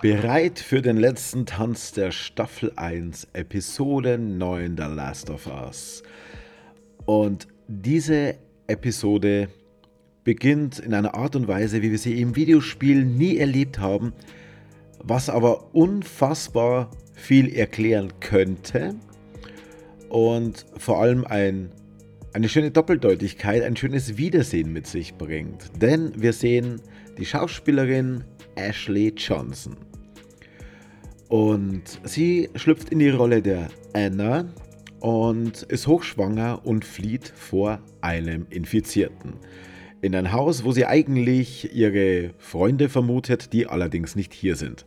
Bereit für den letzten Tanz der Staffel 1, Episode 9 The Last of Us. Und diese Episode beginnt in einer Art und Weise, wie wir sie im Videospiel nie erlebt haben, was aber unfassbar viel erklären könnte und vor allem ein, eine schöne Doppeldeutigkeit, ein schönes Wiedersehen mit sich bringt. Denn wir sehen die Schauspielerin Ashley Johnson. Und sie schlüpft in die Rolle der Anna und ist hochschwanger und flieht vor einem Infizierten. In ein Haus, wo sie eigentlich ihre Freunde vermutet, die allerdings nicht hier sind.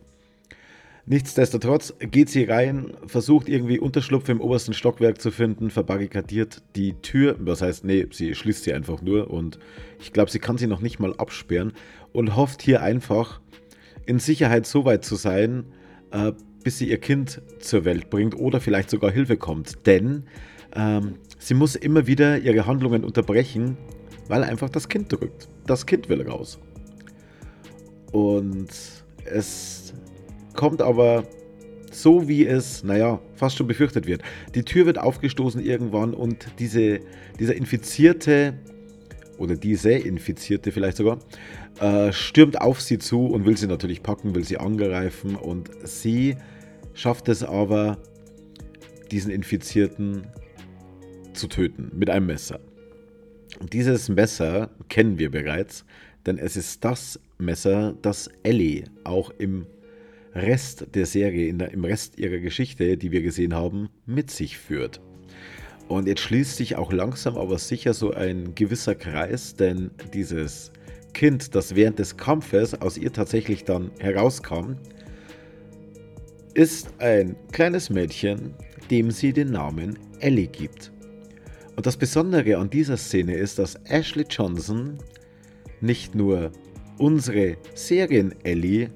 Nichtsdestotrotz geht sie rein, versucht irgendwie Unterschlupf im obersten Stockwerk zu finden, verbarrikadiert die Tür, was heißt, nee, sie schließt sie einfach nur und ich glaube, sie kann sie noch nicht mal absperren und hofft hier einfach in Sicherheit so weit zu sein, äh, bis sie ihr Kind zur Welt bringt oder vielleicht sogar Hilfe kommt. Denn ähm, sie muss immer wieder ihre Handlungen unterbrechen, weil einfach das Kind drückt. Das Kind will raus. Und es kommt aber so, wie es, naja, fast schon befürchtet wird. Die Tür wird aufgestoßen irgendwann und diese, dieser Infizierte oder diese Infizierte vielleicht sogar, äh, stürmt auf sie zu und will sie natürlich packen, will sie angreifen und sie schafft es aber, diesen Infizierten zu töten mit einem Messer. Dieses Messer kennen wir bereits, denn es ist das Messer, das Ellie auch im Rest der Serie, der, im Rest ihrer Geschichte, die wir gesehen haben, mit sich führt. Und jetzt schließt sich auch langsam aber sicher so ein gewisser Kreis, denn dieses Kind, das während des Kampfes aus ihr tatsächlich dann herauskam, ist ein kleines Mädchen, dem sie den Namen Ellie gibt. Und das Besondere an dieser Szene ist, dass Ashley Johnson nicht nur unsere Serien Ellie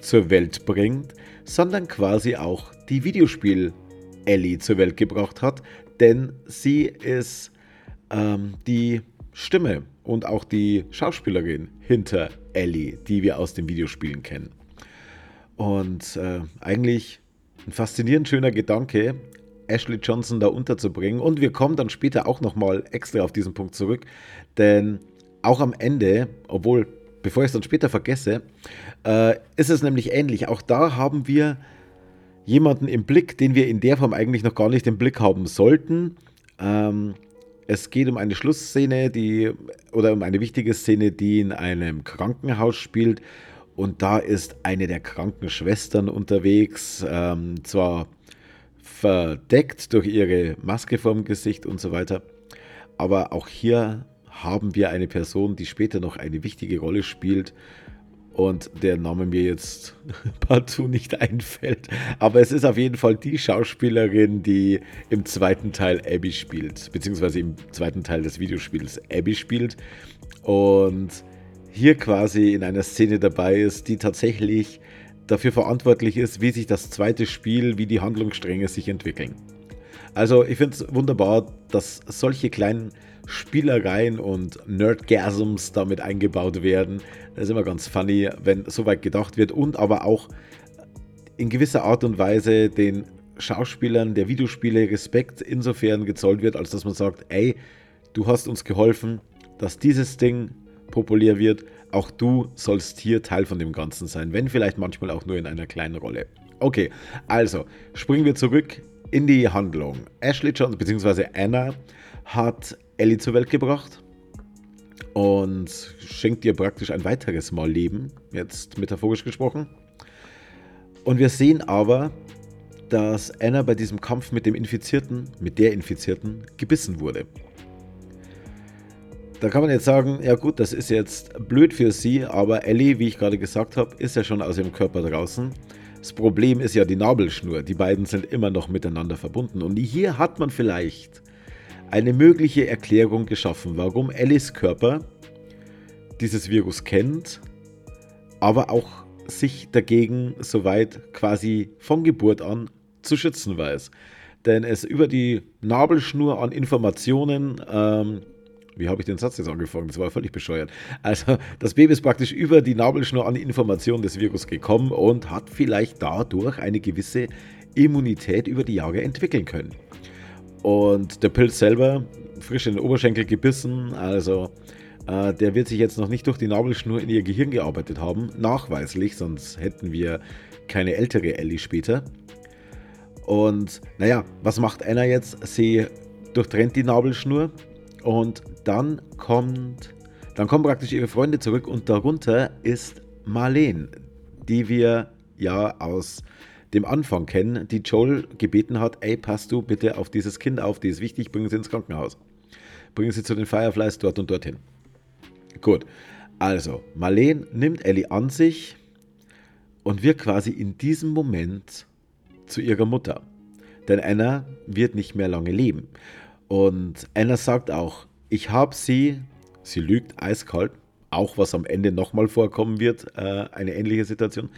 zur Welt bringt, sondern quasi auch die Videospiel Ellie zur Welt gebracht hat, denn sie ist ähm, die Stimme und auch die Schauspielerin hinter Ellie, die wir aus den Videospielen kennen. Und äh, eigentlich ein faszinierend schöner Gedanke, Ashley Johnson da unterzubringen. Und wir kommen dann später auch nochmal extra auf diesen Punkt zurück, denn auch am Ende, obwohl, bevor ich es dann später vergesse, äh, ist es nämlich ähnlich. Auch da haben wir jemanden im Blick, den wir in der Form eigentlich noch gar nicht im Blick haben sollten. Ähm, es geht um eine Schlussszene, die oder um eine wichtige Szene, die in einem Krankenhaus spielt. Und da ist eine der Krankenschwestern unterwegs, ähm, zwar verdeckt durch ihre Maske vorm Gesicht und so weiter, aber auch hier haben wir eine Person, die später noch eine wichtige Rolle spielt und der Name mir jetzt partout nicht einfällt. Aber es ist auf jeden Fall die Schauspielerin, die im zweiten Teil Abby spielt, beziehungsweise im zweiten Teil des Videospiels Abby spielt und hier quasi in einer Szene dabei ist, die tatsächlich dafür verantwortlich ist, wie sich das zweite Spiel, wie die Handlungsstränge sich entwickeln. Also ich finde es wunderbar, dass solche kleinen Spielereien und Nerdgasms damit eingebaut werden. Das ist immer ganz funny, wenn so weit gedacht wird und aber auch in gewisser Art und Weise den Schauspielern der Videospiele Respekt insofern gezollt wird, als dass man sagt, ey, du hast uns geholfen, dass dieses Ding populär wird. Auch du sollst hier Teil von dem Ganzen sein, wenn vielleicht manchmal auch nur in einer kleinen Rolle. Okay, also springen wir zurück in die Handlung. Ashley Johnson bzw. Anna hat Ellie zur Welt gebracht und schenkt ihr praktisch ein weiteres Mal Leben, jetzt metaphorisch gesprochen. Und wir sehen aber, dass Anna bei diesem Kampf mit dem Infizierten, mit der Infizierten, gebissen wurde. Da kann man jetzt sagen, ja gut, das ist jetzt blöd für sie, aber Ellie, wie ich gerade gesagt habe, ist ja schon aus ihrem Körper draußen. Das Problem ist ja die Nabelschnur. Die beiden sind immer noch miteinander verbunden. Und hier hat man vielleicht eine mögliche Erklärung geschaffen, warum Ellis Körper dieses Virus kennt, aber auch sich dagegen soweit quasi von Geburt an zu schützen weiß. Denn es über die Nabelschnur an Informationen ähm, Wie habe ich den Satz jetzt angefangen? Das war völlig bescheuert. Also, das Baby ist praktisch über die Nabelschnur an die Information des Virus gekommen und hat vielleicht dadurch eine gewisse Immunität über die Jahre entwickeln können. Und der Pilz selber, frisch in den Oberschenkel gebissen, also äh, der wird sich jetzt noch nicht durch die Nabelschnur in ihr Gehirn gearbeitet haben, nachweislich, sonst hätten wir keine ältere Ellie später. Und naja, was macht Anna jetzt? Sie durchtrennt die Nabelschnur und dann kommt, dann kommen praktisch ihre Freunde zurück und darunter ist Marlene, die wir ja aus dem Anfang kennen, die Joel gebeten hat, ey, passt du bitte auf dieses Kind auf, die ist wichtig, bringen sie ins Krankenhaus. Bringen sie zu den Fireflies dort und dorthin. Gut, also Marlene nimmt Ellie an sich und wird quasi in diesem Moment zu ihrer Mutter. Denn Anna wird nicht mehr lange leben. Und Anna sagt auch, ich habe sie, sie lügt eiskalt, auch was am Ende nochmal vorkommen wird, äh, eine ähnliche Situation.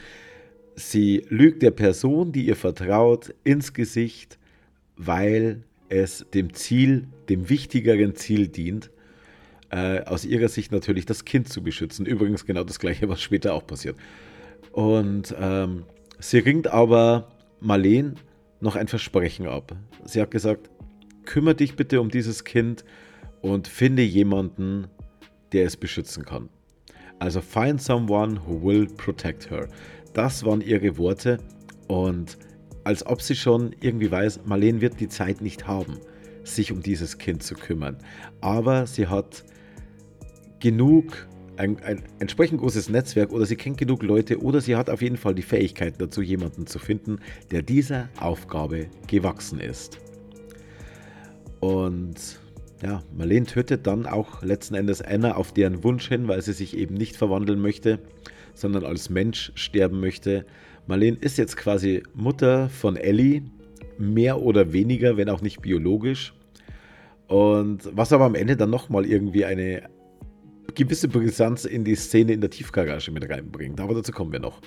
Sie lügt der Person, die ihr vertraut, ins Gesicht, weil es dem Ziel, dem wichtigeren Ziel dient, äh, aus ihrer Sicht natürlich das Kind zu beschützen. Übrigens genau das gleiche, was später auch passiert. Und ähm, sie ringt aber Marleen noch ein Versprechen ab. Sie hat gesagt, kümmere dich bitte um dieses Kind und finde jemanden, der es beschützen kann. Also find someone who will protect her. Das waren ihre Worte und als ob sie schon irgendwie weiß, Marlene wird die Zeit nicht haben, sich um dieses Kind zu kümmern. Aber sie hat genug, ein, ein entsprechend großes Netzwerk oder sie kennt genug Leute oder sie hat auf jeden Fall die Fähigkeit dazu, jemanden zu finden, der dieser Aufgabe gewachsen ist. Und ja, Marlene tötet dann auch letzten Endes Anna auf deren Wunsch hin, weil sie sich eben nicht verwandeln möchte, sondern als Mensch sterben möchte. Marlene ist jetzt quasi Mutter von Ellie, mehr oder weniger, wenn auch nicht biologisch. Und was aber am Ende dann nochmal irgendwie eine gewisse Brisanz in die Szene in der Tiefgarage mit reinbringt. Aber dazu kommen wir noch.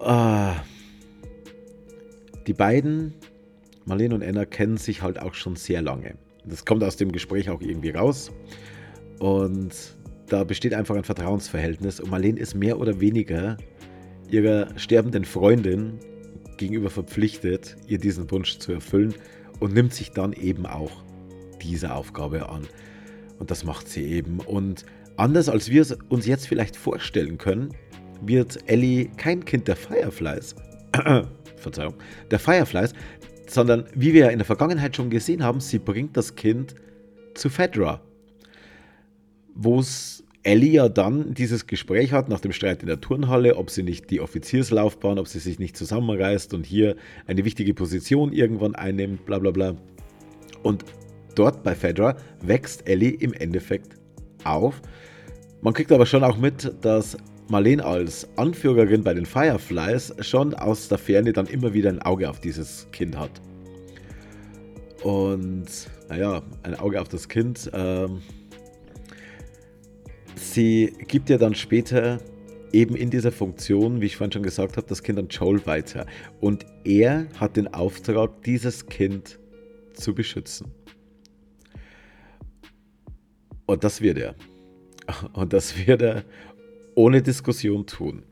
Ah, die beiden Marlene und Anna kennen sich halt auch schon sehr lange. Das kommt aus dem Gespräch auch irgendwie raus. Und da besteht einfach ein Vertrauensverhältnis. Und Marlene ist mehr oder weniger ihrer sterbenden Freundin gegenüber verpflichtet, ihr diesen Wunsch zu erfüllen und nimmt sich dann eben auch diese Aufgabe an. Und das macht sie eben. Und anders als wir es uns jetzt vielleicht vorstellen können, wird Ellie kein Kind der Fireflies. Verzeihung, der Fireflies, sondern wie wir ja in der Vergangenheit schon gesehen haben, sie bringt das Kind zu Fedra, wo es Ellie ja dann dieses Gespräch hat nach dem Streit in der Turnhalle, ob sie nicht die Offizierslaufbahn, ob sie sich nicht zusammenreißt und hier eine wichtige Position irgendwann einnimmt, bla bla bla. Und dort bei Fedra wächst Ellie im Endeffekt auf. Man kriegt aber schon auch mit, dass Marlene als Anführerin bei den Fireflies schon aus der Ferne dann immer wieder ein Auge auf dieses Kind hat. Und naja, ein Auge auf das Kind. Ähm, sie gibt ja dann später eben in dieser Funktion, wie ich vorhin schon gesagt habe, das Kind an Joel weiter. Und er hat den Auftrag, dieses Kind zu beschützen. Und das wird er. Und das wird er ohne Diskussion tun.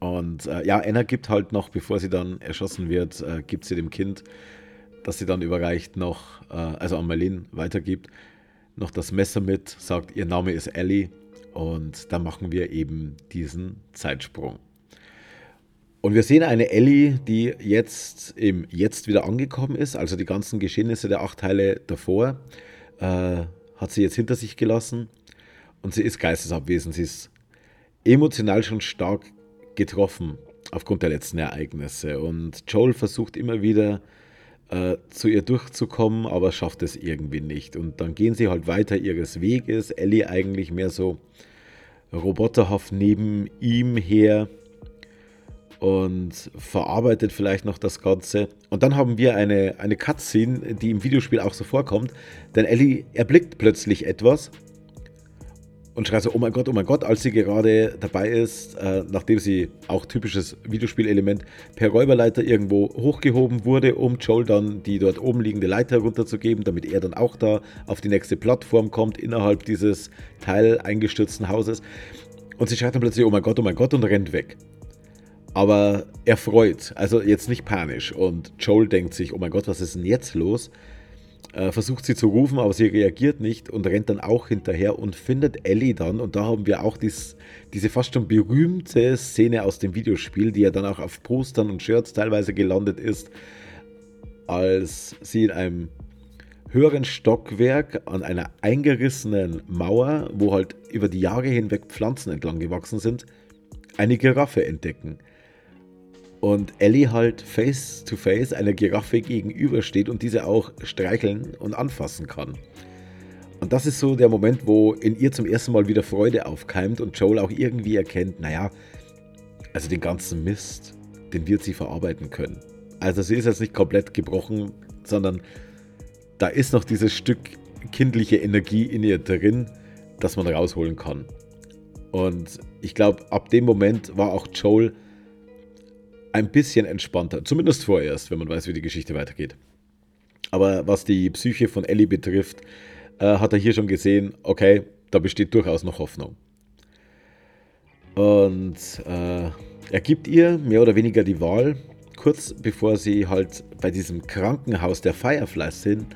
Und äh, ja, Anna gibt halt noch, bevor sie dann erschossen wird, äh, gibt sie dem Kind, das sie dann überreicht, noch, äh, also an Marlene weitergibt, noch das Messer mit, sagt, ihr Name ist Ellie. Und dann machen wir eben diesen Zeitsprung. Und wir sehen eine Ellie, die jetzt im Jetzt wieder angekommen ist, also die ganzen Geschehnisse der acht Teile davor, äh, hat sie jetzt hinter sich gelassen und sie ist geistesabwesend. Sie ist emotional schon stark getroffen aufgrund der letzten Ereignisse. Und Joel versucht immer wieder äh, zu ihr durchzukommen, aber schafft es irgendwie nicht. Und dann gehen sie halt weiter ihres Weges. Ellie eigentlich mehr so roboterhaft neben ihm her und verarbeitet vielleicht noch das Ganze. Und dann haben wir eine, eine Cutscene, die im Videospiel auch so vorkommt, denn Ellie erblickt plötzlich etwas und schreit so, oh mein Gott, oh mein Gott, als sie gerade dabei ist, äh, nachdem sie, auch typisches Videospielelement, per Räuberleiter irgendwo hochgehoben wurde, um Joel dann die dort oben liegende Leiter runterzugeben, damit er dann auch da auf die nächste Plattform kommt, innerhalb dieses Teil eingestürzten Hauses. Und sie schreit dann plötzlich, oh mein Gott, oh mein Gott, und rennt weg. Aber erfreut, also jetzt nicht panisch. Und Joel denkt sich, oh mein Gott, was ist denn jetzt los? Äh, versucht sie zu rufen, aber sie reagiert nicht und rennt dann auch hinterher und findet Ellie dann. Und da haben wir auch dies, diese fast schon berühmte Szene aus dem Videospiel, die ja dann auch auf Postern und Shirts teilweise gelandet ist, als sie in einem höheren Stockwerk an einer eingerissenen Mauer, wo halt über die Jahre hinweg Pflanzen entlang gewachsen sind, eine Giraffe entdecken und Ellie halt face to face einer Giraffe gegenübersteht und diese auch streicheln und anfassen kann. Und das ist so der Moment, wo in ihr zum ersten Mal wieder Freude aufkeimt und Joel auch irgendwie erkennt, naja, also den ganzen Mist, den wird sie verarbeiten können. Also sie ist jetzt nicht komplett gebrochen, sondern da ist noch dieses Stück kindliche Energie in ihr drin, das man rausholen kann. Und ich glaube, ab dem Moment war auch Joel ein bisschen entspannter. Zumindest vorerst, wenn man weiß, wie die Geschichte weitergeht. Aber was die Psyche von Ellie betrifft, äh, hat er hier schon gesehen, okay, da besteht durchaus noch Hoffnung. Und äh, er gibt ihr mehr oder weniger die Wahl, kurz bevor sie halt bei diesem Krankenhaus der Fireflies sind,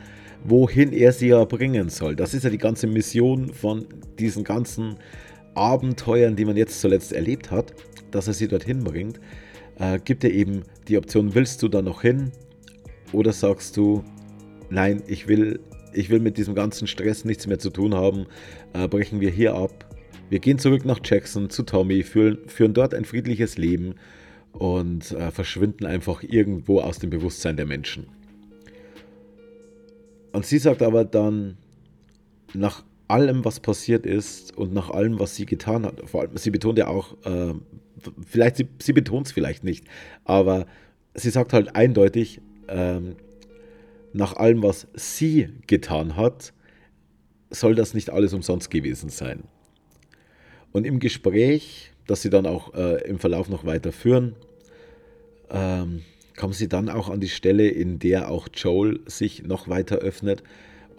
wohin er sie ja bringen soll. Das ist ja die ganze Mission von diesen ganzen Abenteuern, die man jetzt zuletzt erlebt hat, dass er sie dorthin bringt äh, gibt dir eben die Option, willst du da noch hin? Oder sagst du, nein, ich will, ich will mit diesem ganzen Stress nichts mehr zu tun haben, äh, brechen wir hier ab. Wir gehen zurück nach Jackson zu Tommy, führen, führen dort ein friedliches Leben und äh, verschwinden einfach irgendwo aus dem Bewusstsein der Menschen. Und sie sagt aber dann, nach allem, was passiert ist und nach allem, was sie getan hat, vor allem, sie betont ja auch, äh, vielleicht, sie, sie betont es vielleicht nicht, aber sie sagt halt eindeutig, ähm, nach allem, was sie getan hat, soll das nicht alles umsonst gewesen sein. Und im Gespräch, das sie dann auch äh, im Verlauf noch weiterführen, ähm, kommen sie dann auch an die Stelle, in der auch Joel sich noch weiter öffnet.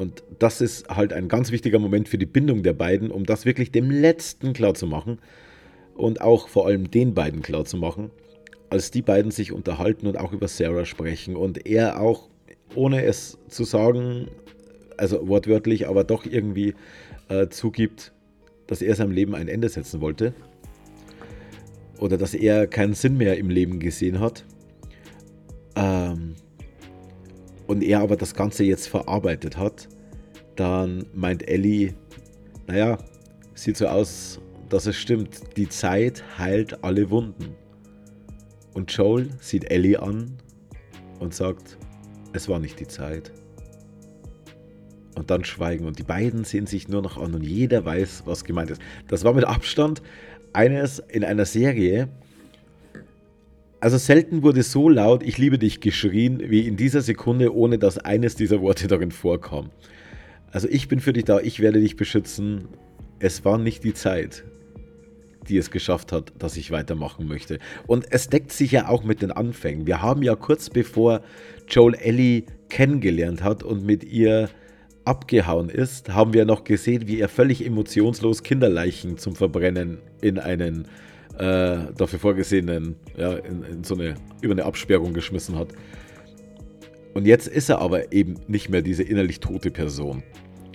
Und das ist halt ein ganz wichtiger Moment für die Bindung der beiden, um das wirklich dem Letzten klar zu machen und auch vor allem den beiden klar zu machen, als die beiden sich unterhalten und auch über Sarah sprechen und er auch, ohne es zu sagen, also wortwörtlich, aber doch irgendwie äh, zugibt, dass er seinem Leben ein Ende setzen wollte oder dass er keinen Sinn mehr im Leben gesehen hat. Ähm, und er aber das Ganze jetzt verarbeitet hat, dann meint Ellie, naja, sieht so aus, dass es stimmt, die Zeit heilt alle Wunden. Und Joel sieht Ellie an und sagt, es war nicht die Zeit. Und dann schweigen und die beiden sehen sich nur noch an und jeder weiß, was gemeint ist. Das war mit Abstand eines in einer Serie. Also selten wurde so laut Ich liebe dich geschrien wie in dieser Sekunde, ohne dass eines dieser Worte darin vorkam. Also ich bin für dich da, ich werde dich beschützen. Es war nicht die Zeit die es geschafft hat, dass ich weitermachen möchte. Und es deckt sich ja auch mit den Anfängen. Wir haben ja kurz bevor Joel Ellie kennengelernt hat und mit ihr abgehauen ist, haben wir noch gesehen, wie er völlig emotionslos Kinderleichen zum Verbrennen in einen äh, dafür vorgesehenen, ja, in, in so eine, über eine Absperrung geschmissen hat. Und jetzt ist er aber eben nicht mehr diese innerlich tote Person.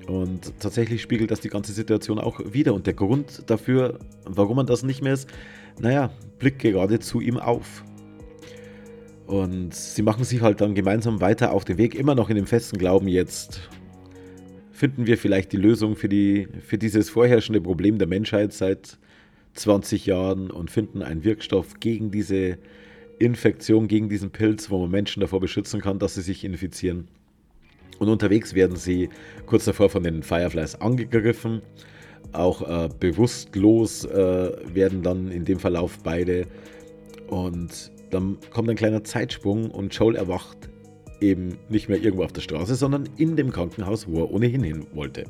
Und tatsächlich spiegelt das die ganze Situation auch wieder. Und der Grund dafür, warum man das nicht mehr ist, naja, blickt gerade zu ihm auf. Und sie machen sich halt dann gemeinsam weiter auf den Weg, immer noch in dem festen Glauben, jetzt finden wir vielleicht die Lösung für, die, für dieses vorherrschende Problem der Menschheit seit 20 Jahren und finden einen Wirkstoff gegen diese Infektion, gegen diesen Pilz, wo man Menschen davor beschützen kann, dass sie sich infizieren. Und unterwegs werden sie kurz davor von den Fireflies angegriffen. Auch äh, bewusstlos äh, werden dann in dem Verlauf beide. Und dann kommt ein kleiner Zeitsprung und Joel erwacht eben nicht mehr irgendwo auf der Straße, sondern in dem Krankenhaus, wo er ohnehin hin wollte.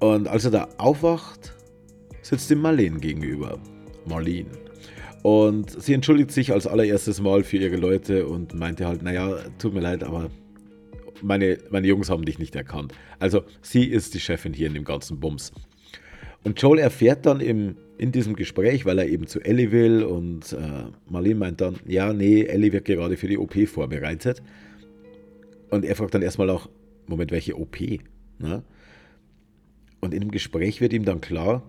Und als er da aufwacht, sitzt ihm Marlene gegenüber. Marlene. Und sie entschuldigt sich als allererstes Mal für ihre Leute und meinte halt, naja, tut mir leid, aber meine, meine Jungs haben dich nicht erkannt. Also sie ist die Chefin hier in dem ganzen Bums. Und Joel erfährt dann im, in diesem Gespräch, weil er eben zu Ellie will und äh, Marlene meint dann, ja, nee, Ellie wird gerade für die OP vorbereitet. Und er fragt dann erstmal auch, Moment, welche OP? Ne? Und in dem Gespräch wird ihm dann klar,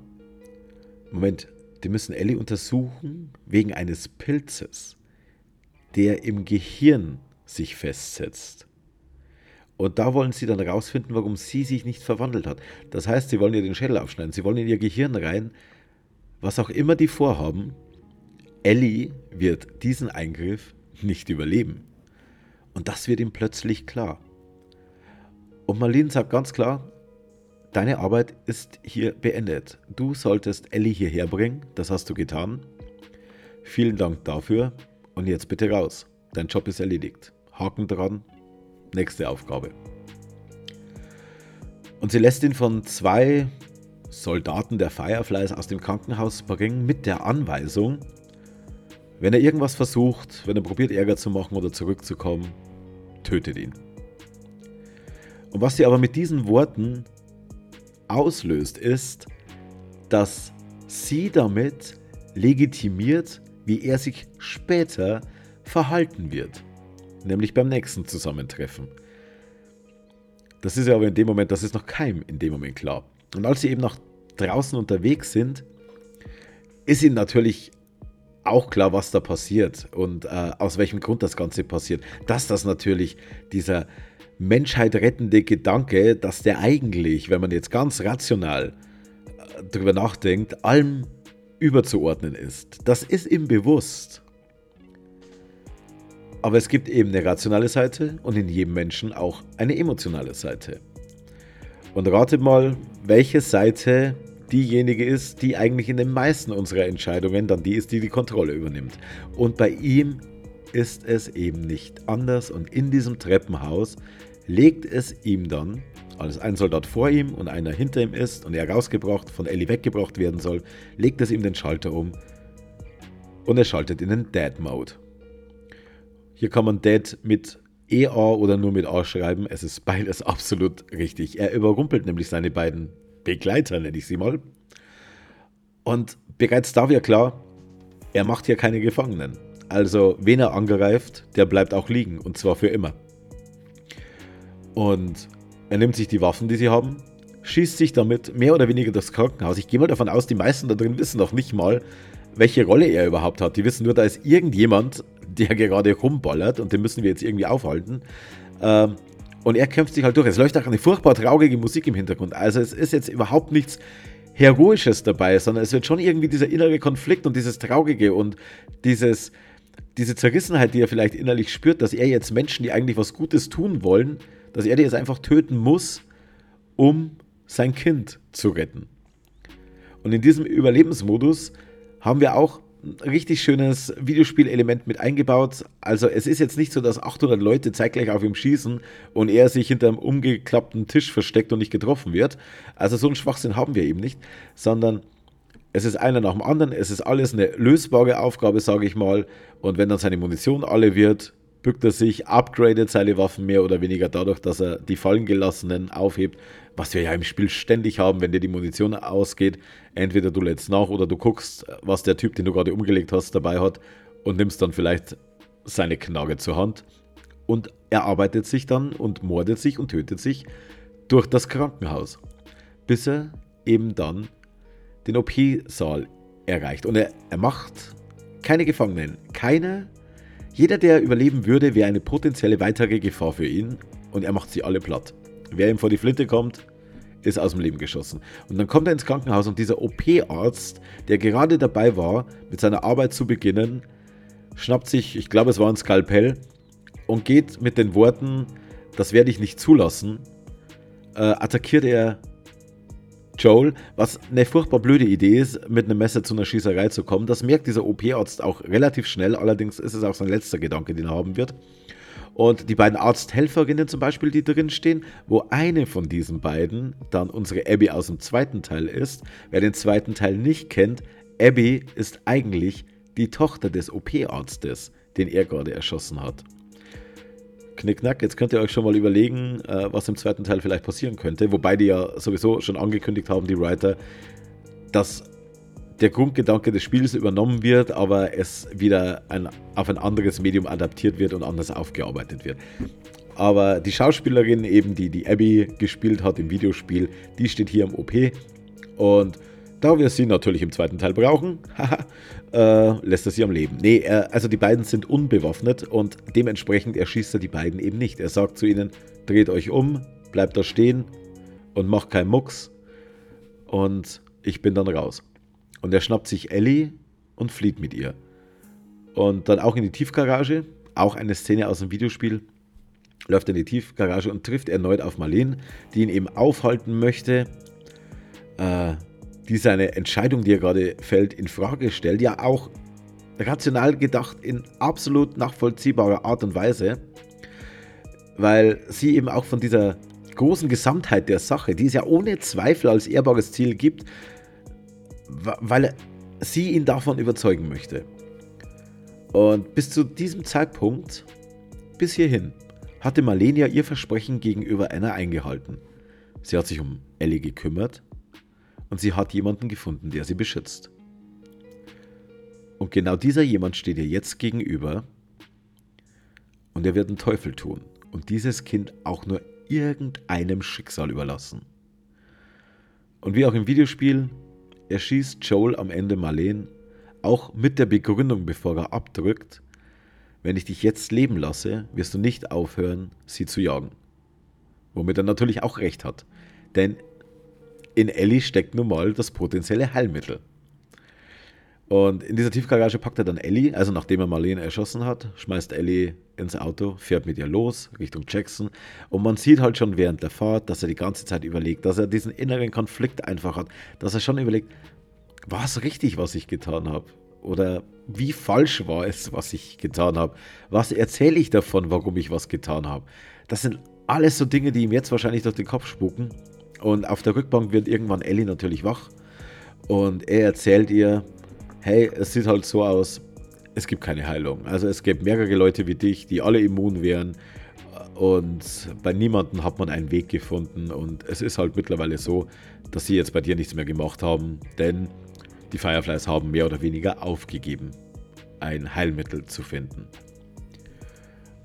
Moment, die müssen Ellie untersuchen wegen eines Pilzes, der im Gehirn sich festsetzt. Und da wollen sie dann rausfinden, warum sie sich nicht verwandelt hat. Das heißt, sie wollen ihr den Schädel aufschneiden, sie wollen in ihr Gehirn rein, was auch immer die vorhaben. Ellie wird diesen Eingriff nicht überleben. Und das wird ihm plötzlich klar. Und Marlene sagt ganz klar, deine Arbeit ist hier beendet. Du solltest Ellie hierher bringen, das hast du getan. Vielen Dank dafür und jetzt bitte raus. Dein Job ist erledigt. Haken dran, nächste Aufgabe. Und sie lässt ihn von zwei Soldaten der Fireflies aus dem Krankenhaus bringen mit der Anweisung, wenn er irgendwas versucht, wenn er probiert Ärger zu machen oder zurückzukommen, tötet ihn. Und was sie aber mit diesen Worten auslöst, ist, dass sie damit legitimiert, wie er sich später verhalten wird nämlich beim nächsten Zusammentreffen. Das ist ja aber in dem Moment, das ist noch keinem in dem Moment klar. Und als sie eben nach draußen unterwegs sind, ist ihnen natürlich auch klar, was da passiert und äh, aus welchem Grund das Ganze passiert. Dass das natürlich dieser Menschheit rettende Gedanke, dass der eigentlich, wenn man jetzt ganz rational äh, drüber nachdenkt, allem überzuordnen ist. Das ist ihm bewusst. Aber es gibt eben eine rationale Seite und in jedem Menschen auch eine emotionale Seite. Und ratet mal, welche Seite diejenige ist, die eigentlich in den meisten unserer Entscheidungen dann die ist, die die Kontrolle übernimmt. Und bei ihm ist es eben nicht anders und in diesem Treppenhaus legt es ihm dann, als ein Soldat vor ihm und einer hinter ihm ist und er rausgebracht, von Ellie weggebracht werden soll, legt es ihm den Schalter um und er schaltet in den Dead Mode. Hier kann man Dead mit EA oder nur mit A schreiben. Es ist beides absolut richtig. Er überrumpelt nämlich seine beiden Begleiter, nenne ich sie mal. Und bereits da wird klar, er macht hier keine Gefangenen. Also, wen er angreift, der bleibt auch liegen. Und zwar für immer. Und er nimmt sich die Waffen, die sie haben, schießt sich damit mehr oder weniger durchs Krankenhaus. Ich gehe mal davon aus, die meisten da drin wissen noch nicht mal, welche Rolle er überhaupt hat. Die wissen nur, da ist irgendjemand, der gerade rumballert und den müssen wir jetzt irgendwie aufhalten. Ähm, und er kämpft sich halt durch. Es läuft auch eine furchtbar traurige Musik im Hintergrund. Also es ist jetzt überhaupt nichts Heroisches dabei, sondern es wird schon irgendwie dieser innere Konflikt und dieses Traurige und dieses, diese Zerrissenheit, die er vielleicht innerlich spürt, dass er jetzt Menschen, die eigentlich was Gutes tun wollen, dass er die jetzt einfach töten muss, um sein Kind zu retten. Und in diesem Überlebensmodus haben wir auch ein richtig schönes Videospielelement mit eingebaut. Also es ist jetzt nicht so, dass 800 Leute zeitgleich auf ihm schießen und er sich hinter einem umgeklappten Tisch versteckt und nicht getroffen wird. Also so einen Schwachsinn haben wir eben nicht, sondern es ist einer nach dem anderen. Es ist alles eine lösbare Aufgabe, sage ich mal. Und wenn dann seine Munition alle wird, bückt er sich, upgradet seine Waffen mehr oder weniger dadurch, dass er die fallen gelassenen aufhebt was wir ja im Spiel ständig haben, wenn dir die Munition ausgeht. Entweder du lädst nach oder du guckst, was der Typ, den du gerade umgelegt hast, dabei hat und nimmst dann vielleicht seine Knarre zur Hand. Und er arbeitet sich dann und mordet sich und tötet sich durch das Krankenhaus, bis er eben dann den OP-Saal erreicht. Und er, er macht keine Gefangenen, keine. Jeder, der überleben würde, wäre eine potenzielle weitere Gefahr für ihn und er macht sie alle platt. Wer ihm vor die Flinte kommt, ist aus dem Leben geschossen. Und dann kommt er ins Krankenhaus und dieser OP-Arzt, der gerade dabei war, mit seiner Arbeit zu beginnen, schnappt sich, ich glaube, es war ein Skalpell und geht mit den Worten, das werde ich nicht zulassen, äh, attackiert er Joel, was eine furchtbar blöde Idee ist, mit einem Messer zu einer Schießerei zu kommen. Das merkt dieser OP-Arzt auch relativ schnell, allerdings ist es auch sein letzter Gedanke, den er haben wird. Und die beiden Arzthelferinnen zum Beispiel, die drin stehen, wo eine von diesen beiden dann unsere Abby aus dem zweiten Teil ist. Wer den zweiten Teil nicht kennt, Abby ist eigentlich die Tochter des OP-Arztes, den er gerade erschossen hat. Knickknack, jetzt könnt ihr euch schon mal überlegen, äh, was im zweiten Teil vielleicht passieren könnte. Wobei die ja sowieso schon angekündigt haben, die Writer, dass der Grundgedanke des Spiels übernommen wird, aber es wieder ein, auf ein anderes Medium adaptiert wird und anders aufgearbeitet wird. Aber die Schauspielerin, eben die die Abby gespielt hat im Videospiel, die steht hier im OP. Und da wir sie natürlich im zweiten Teil brauchen, äh, lässt er sie am Leben. Nee, äh, also die beiden sind unbewaffnet und dementsprechend erschießt er die beiden eben nicht. Er sagt zu ihnen, dreht euch um, bleibt da stehen und macht keinen Mucks. Und ich bin dann raus. Und er schnappt sich Ellie und flieht mit ihr. Und dann auch in die Tiefgarage, auch eine Szene aus dem Videospiel, läuft er in die Tiefgarage und trifft erneut auf Marlene, die ihn eben aufhalten möchte, äh, die seine Entscheidung, die er gerade fällt, in Frage stellt. Ja, auch rational gedacht in absolut nachvollziehbarer Art und Weise, weil sie eben auch von dieser großen Gesamtheit der Sache, die es ja ohne Zweifel als ehrbares Ziel gibt, weil sie ihn davon überzeugen möchte. Und bis zu diesem Zeitpunkt, bis hierhin, hatte Marlene ja ihr Versprechen gegenüber Anna eingehalten. Sie hat sich um Ellie gekümmert und sie hat jemanden gefunden, der sie beschützt. Und genau dieser jemand steht ihr jetzt gegenüber und er wird den Teufel tun und dieses Kind auch nur irgendeinem Schicksal überlassen. Und wie auch im Videospiel erschießt Joel am Ende Marlene, auch mit der Begründung, bevor er abdrückt, wenn ich dich jetzt leben lasse, wirst du nicht aufhören, sie zu jagen. Womit er natürlich auch recht hat. Denn in Ellie steckt nun mal das potenzielle Heilmittel. Und in dieser Tiefgarage packt er dann Ellie, also nachdem er Marlene erschossen hat, schmeißt Ellie ins Auto, fährt mit ihr los Richtung Jackson. Und man sieht halt schon während der Fahrt, dass er die ganze Zeit überlegt, dass er diesen inneren Konflikt einfach hat, dass er schon überlegt, war es richtig, was ich getan habe? Oder wie falsch war es, was ich getan habe? Was erzähle ich davon, warum ich was getan habe? Das sind alles so Dinge, die ihm jetzt wahrscheinlich durch den Kopf spuken. Und auf der Rückbank wird irgendwann Ellie natürlich wach. Und er erzählt ihr, hey, es sieht halt so aus, es gibt keine Heilung. Also es gibt mehrere Leute wie dich, die alle immun wären und bei niemandem hat man einen Weg gefunden und es ist halt mittlerweile so, dass sie jetzt bei dir nichts mehr gemacht haben, denn die Fireflies haben mehr oder weniger aufgegeben, ein Heilmittel zu finden.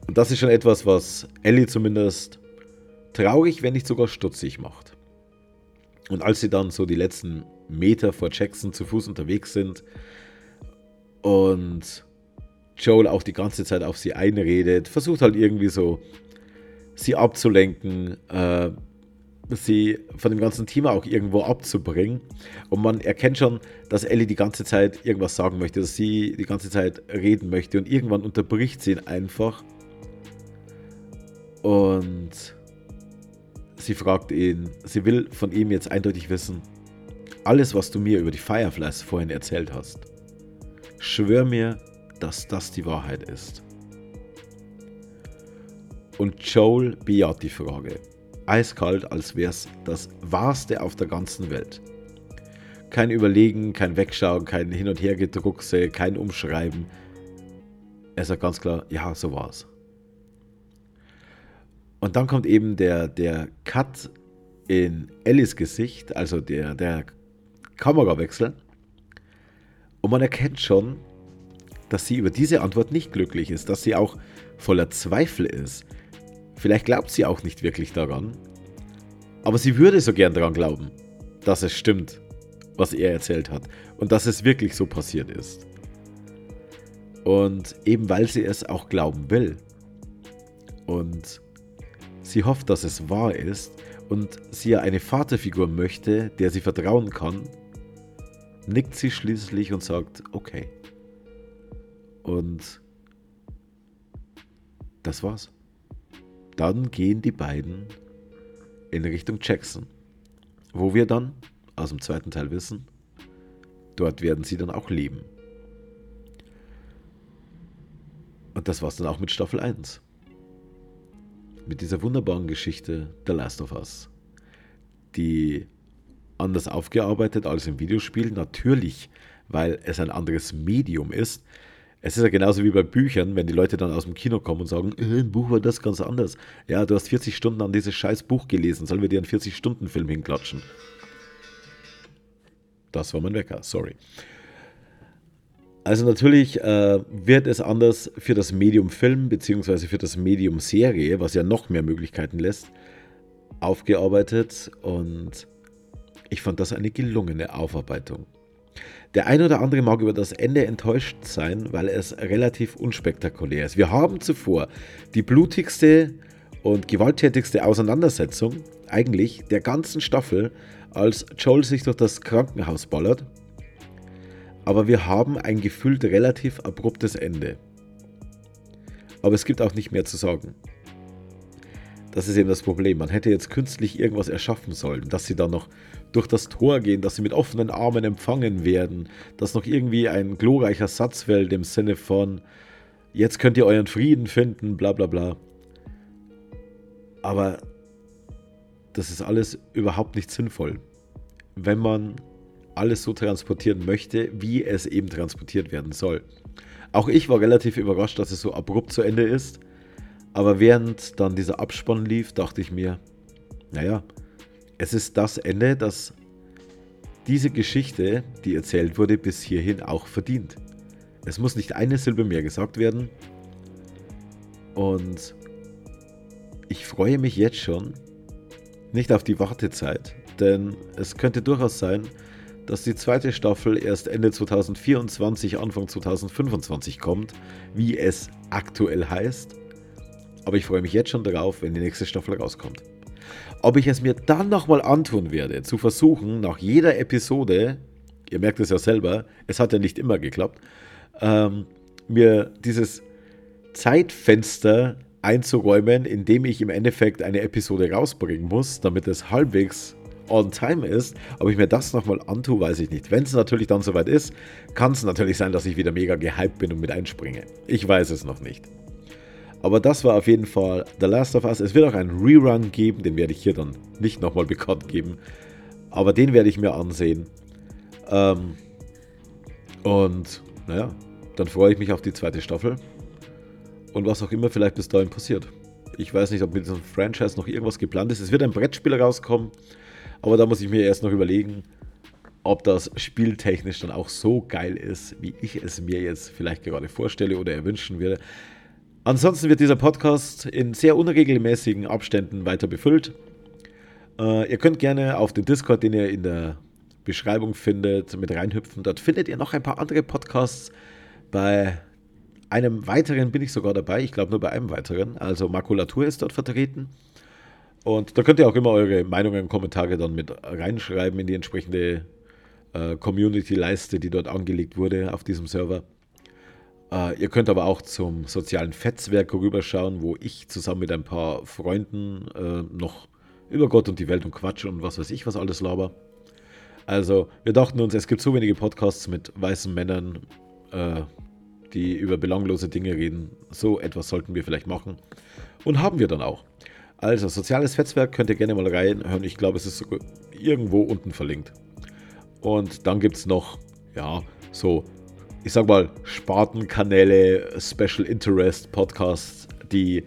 Und das ist schon etwas, was Ellie zumindest traurig, wenn nicht sogar stutzig macht. Und als sie dann so die letzten Meter vor Jackson zu Fuß unterwegs sind und Joel auch die ganze Zeit auf sie einredet, versucht halt irgendwie so sie abzulenken, äh, sie von dem ganzen Thema auch irgendwo abzubringen. Und man erkennt schon, dass Ellie die ganze Zeit irgendwas sagen möchte, dass sie die ganze Zeit reden möchte und irgendwann unterbricht sie ihn einfach. Und sie fragt ihn, sie will von ihm jetzt eindeutig wissen, alles, was du mir über die Fireflies vorhin erzählt hast, schwör mir, dass das die Wahrheit ist. Und Joel bejaht die Frage. Eiskalt, als wär's das Wahrste auf der ganzen Welt. Kein Überlegen, kein Wegschauen, kein Hin- und Hergedruckse, kein Umschreiben. Er sagt ganz klar, ja, so war's. Und dann kommt eben der, der Cut in Ellis Gesicht, also der, der Kamerawechsel. Und man erkennt schon, dass sie über diese Antwort nicht glücklich ist, dass sie auch voller Zweifel ist. Vielleicht glaubt sie auch nicht wirklich daran, aber sie würde so gern daran glauben, dass es stimmt, was er erzählt hat und dass es wirklich so passiert ist. Und eben weil sie es auch glauben will und sie hofft, dass es wahr ist und sie ja eine Vaterfigur möchte, der sie vertrauen kann, nickt sie schließlich und sagt, okay. Und das war's. Dann gehen die beiden in Richtung Jackson, wo wir dann aus dem zweiten Teil wissen, dort werden sie dann auch leben. Und das war's dann auch mit Staffel 1. mit dieser wunderbaren Geschichte The Last of Us, die anders aufgearbeitet als im Videospiel, natürlich, weil es ein anderes Medium ist. Es ist ja genauso wie bei Büchern, wenn die Leute dann aus dem Kino kommen und sagen, äh, im Buch war das ganz anders. Ja, du hast 40 Stunden an dieses scheiß Buch gelesen, sollen wir dir einen 40-Stunden-Film hinklatschen? Das war mein Wecker, sorry. Also natürlich äh, wird es anders für das Medium Film bzw. für das Medium Serie, was ja noch mehr Möglichkeiten lässt, aufgearbeitet und ich fand das eine gelungene Aufarbeitung. Der ein oder andere mag über das Ende enttäuscht sein, weil es relativ unspektakulär ist. Wir haben zuvor die blutigste und gewalttätigste Auseinandersetzung eigentlich der ganzen Staffel, als Joel sich durch das Krankenhaus ballert. Aber wir haben ein gefühlt relativ abruptes Ende. Aber es gibt auch nicht mehr zu sagen. Das ist eben das Problem. Man hätte jetzt künstlich irgendwas erschaffen sollen, dass sie dann noch durch das Tor gehen, dass sie mit offenen Armen empfangen werden, dass noch irgendwie ein glorreicher Satz fällt im Sinne von, jetzt könnt ihr euren Frieden finden, bla bla bla. Aber das ist alles überhaupt nicht sinnvoll, wenn man alles so transportieren möchte, wie es eben transportiert werden soll. Auch ich war relativ überrascht, dass es so abrupt zu Ende ist. Aber während dann dieser Abspann lief, dachte ich mir, naja, es ist das Ende, das diese Geschichte, die erzählt wurde, bis hierhin auch verdient. Es muss nicht eine Silbe mehr gesagt werden. Und ich freue mich jetzt schon nicht auf die Wartezeit, denn es könnte durchaus sein, dass die zweite Staffel erst Ende 2024, Anfang 2025 kommt, wie es aktuell heißt. Aber ich freue mich jetzt schon darauf, wenn die nächste Staffel rauskommt. Ob ich es mir dann nochmal antun werde, zu versuchen, nach jeder Episode, ihr merkt es ja selber, es hat ja nicht immer geklappt, ähm, mir dieses Zeitfenster einzuräumen, in dem ich im Endeffekt eine Episode rausbringen muss, damit es halbwegs on time ist. Ob ich mir das nochmal antue, weiß ich nicht. Wenn es natürlich dann soweit ist, kann es natürlich sein, dass ich wieder mega gehypt bin und mit einspringe. Ich weiß es noch nicht. Aber das war auf jeden Fall The Last of Us. Es wird auch einen Rerun geben, den werde ich hier dann nicht nochmal bekannt geben. Aber den werde ich mir ansehen. Ähm, und naja, dann freue ich mich auf die zweite Staffel. Und was auch immer vielleicht bis dahin passiert. Ich weiß nicht, ob mit diesem Franchise noch irgendwas geplant ist. Es wird ein Brettspiel rauskommen. Aber da muss ich mir erst noch überlegen, ob das spieltechnisch dann auch so geil ist, wie ich es mir jetzt vielleicht gerade vorstelle oder erwünschen würde. Ansonsten wird dieser Podcast in sehr unregelmäßigen Abständen weiter befüllt. Äh, ihr könnt gerne auf den Discord, den ihr in der Beschreibung findet, mit reinhüpfen. Dort findet ihr noch ein paar andere Podcasts. Bei einem weiteren bin ich sogar dabei. Ich glaube nur bei einem weiteren. Also Makulatur ist dort vertreten. Und da könnt ihr auch immer eure Meinungen und Kommentare dann mit reinschreiben in die entsprechende äh, Community-Leiste, die dort angelegt wurde auf diesem Server. Äh, ihr könnt aber auch zum sozialen Fetzwerk rüberschauen, wo ich zusammen mit ein paar Freunden äh, noch über Gott und die Welt und Quatsch und was weiß ich, was alles laber. Also, wir dachten uns, es gibt so wenige Podcasts mit weißen Männern, äh, die über belanglose Dinge reden. So etwas sollten wir vielleicht machen. Und haben wir dann auch. Also, soziales Fetzwerk könnt ihr gerne mal reinhören. Ich glaube, es ist irgendwo unten verlinkt. Und dann gibt es noch, ja, so ich sag mal, Spartenkanäle, Special Interest Podcasts, die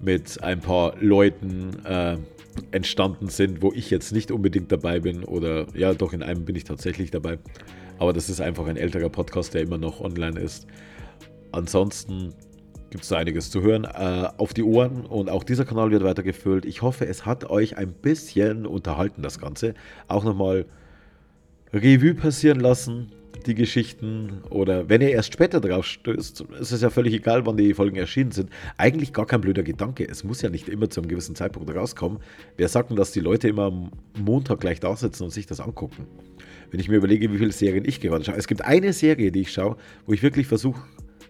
mit ein paar Leuten äh, entstanden sind, wo ich jetzt nicht unbedingt dabei bin oder ja, doch in einem bin ich tatsächlich dabei. Aber das ist einfach ein älterer Podcast, der immer noch online ist. Ansonsten gibt es da einiges zu hören äh, auf die Ohren und auch dieser Kanal wird weitergefüllt. Ich hoffe, es hat euch ein bisschen unterhalten, das Ganze. Auch nochmal Revue passieren lassen die Geschichten oder wenn ihr erst später drauf stößt, ist es ja völlig egal, wann die Folgen erschienen sind. Eigentlich gar kein blöder Gedanke. Es muss ja nicht immer zu einem gewissen Zeitpunkt rauskommen. Wer sagt denn, dass die Leute immer am Montag gleich da sitzen und sich das angucken? Wenn ich mir überlege, wie viele Serien ich gerade schaue. Es gibt eine Serie, die ich schaue, wo ich wirklich versuche,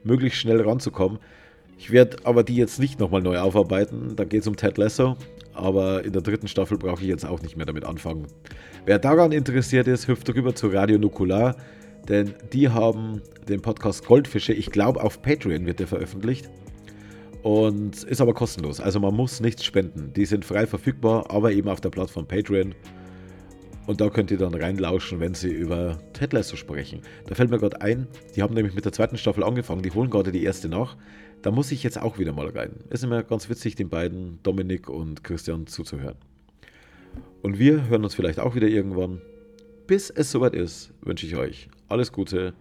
möglichst schnell ranzukommen. Ich werde aber die jetzt nicht nochmal neu aufarbeiten. Da geht es um Ted Lasso. Aber in der dritten Staffel brauche ich jetzt auch nicht mehr damit anfangen. Wer daran interessiert ist, hüpft rüber zu Radio Nukular. Denn die haben den Podcast Goldfische, ich glaube auf Patreon wird der veröffentlicht. und ist aber kostenlos. Also man muss nichts spenden. Die sind frei verfügbar, aber eben auf der Plattform Patreon. Und da könnt ihr dann reinlauschen, wenn sie über Ted Lasso sprechen. Da fällt mir gerade ein, die haben nämlich mit der zweiten Staffel angefangen, die holen gerade die erste nach. Da muss ich jetzt auch wieder mal rein. Ist immer ganz witzig, den beiden, Dominik und Christian, zuzuhören. Und wir hören uns vielleicht auch wieder irgendwann. Bis es soweit ist, wünsche ich euch alles Gute,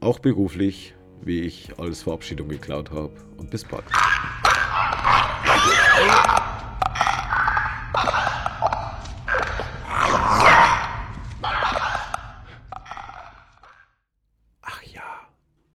auch beruflich, wie ich als Verabschiedung geklaut habe. Und bis bald.